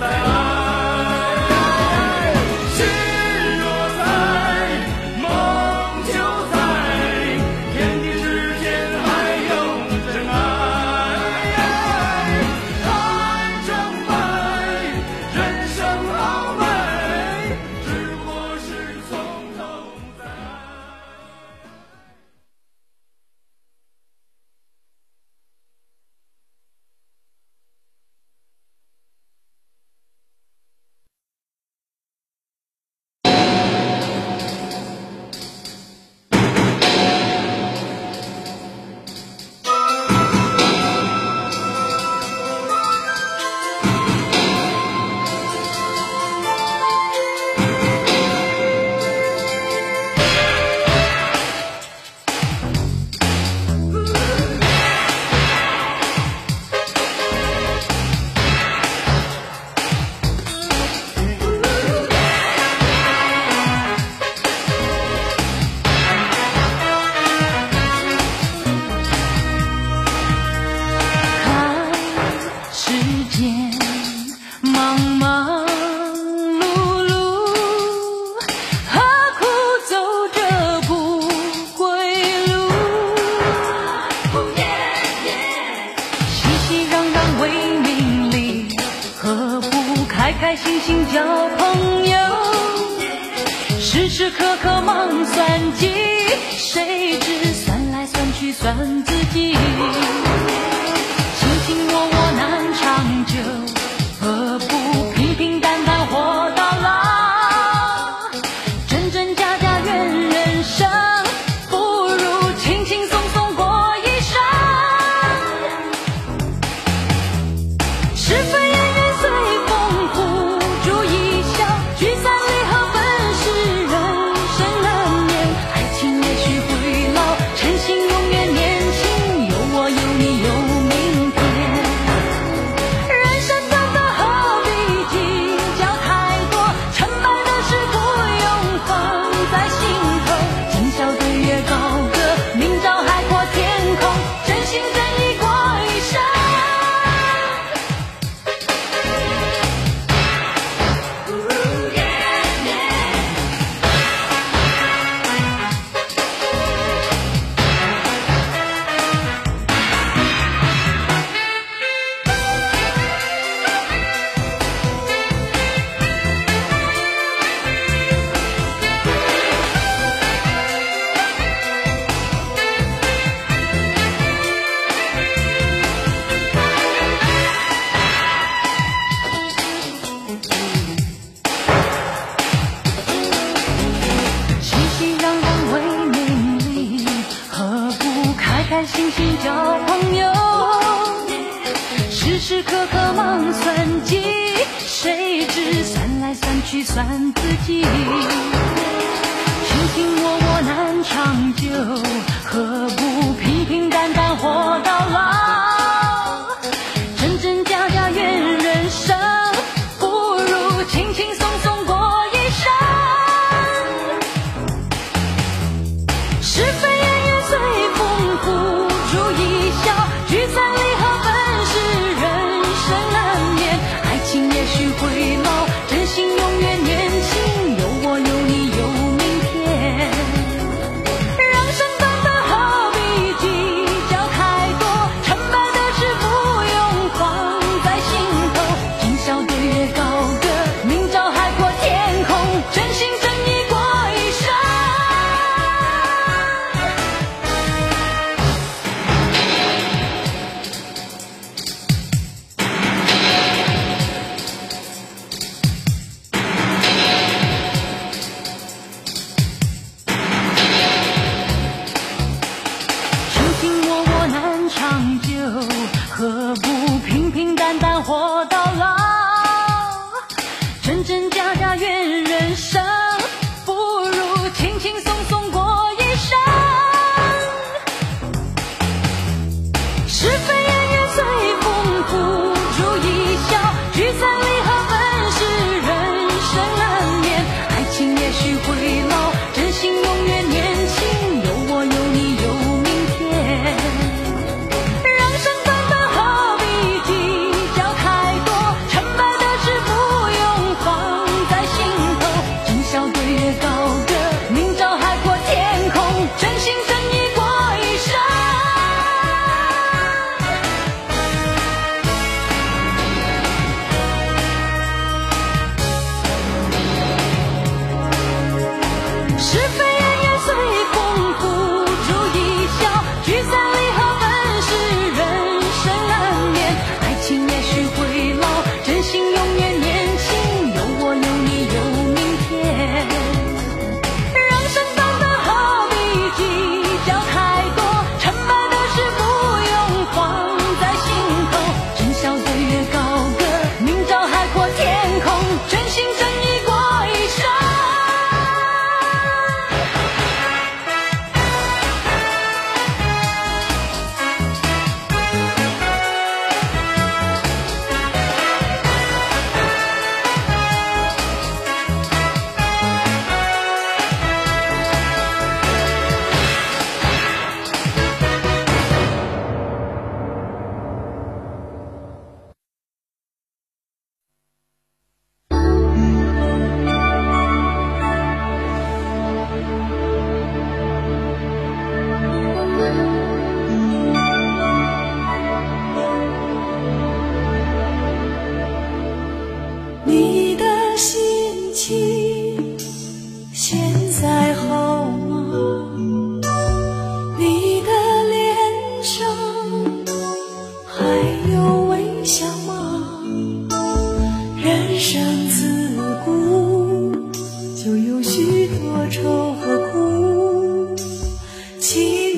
love. 开开心心交朋友，时时刻刻忙算计，谁知算来算去算自己，卿卿我我。开开心心交朋友，时时刻刻忙算计，谁知算来算去算自己。卿卿我我难长久，何不平平淡淡？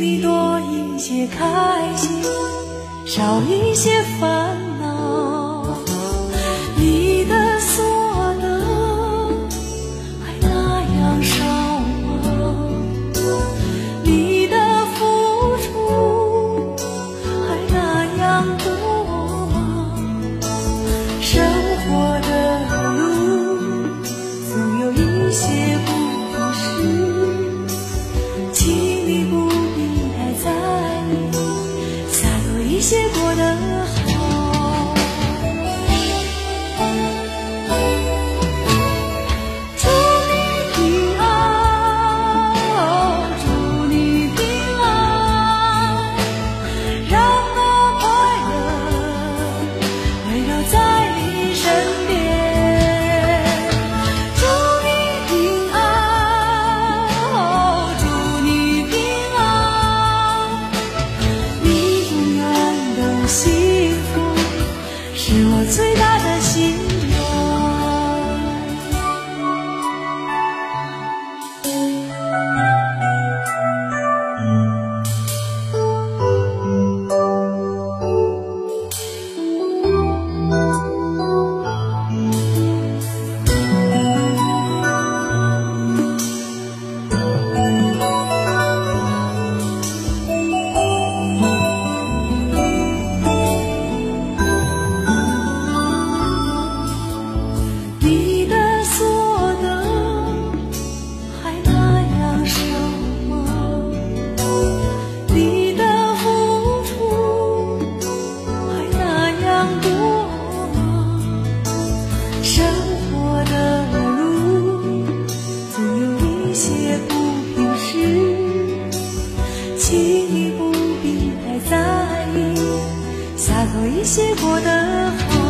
你多一些开心少一些烦洒脱一些过得好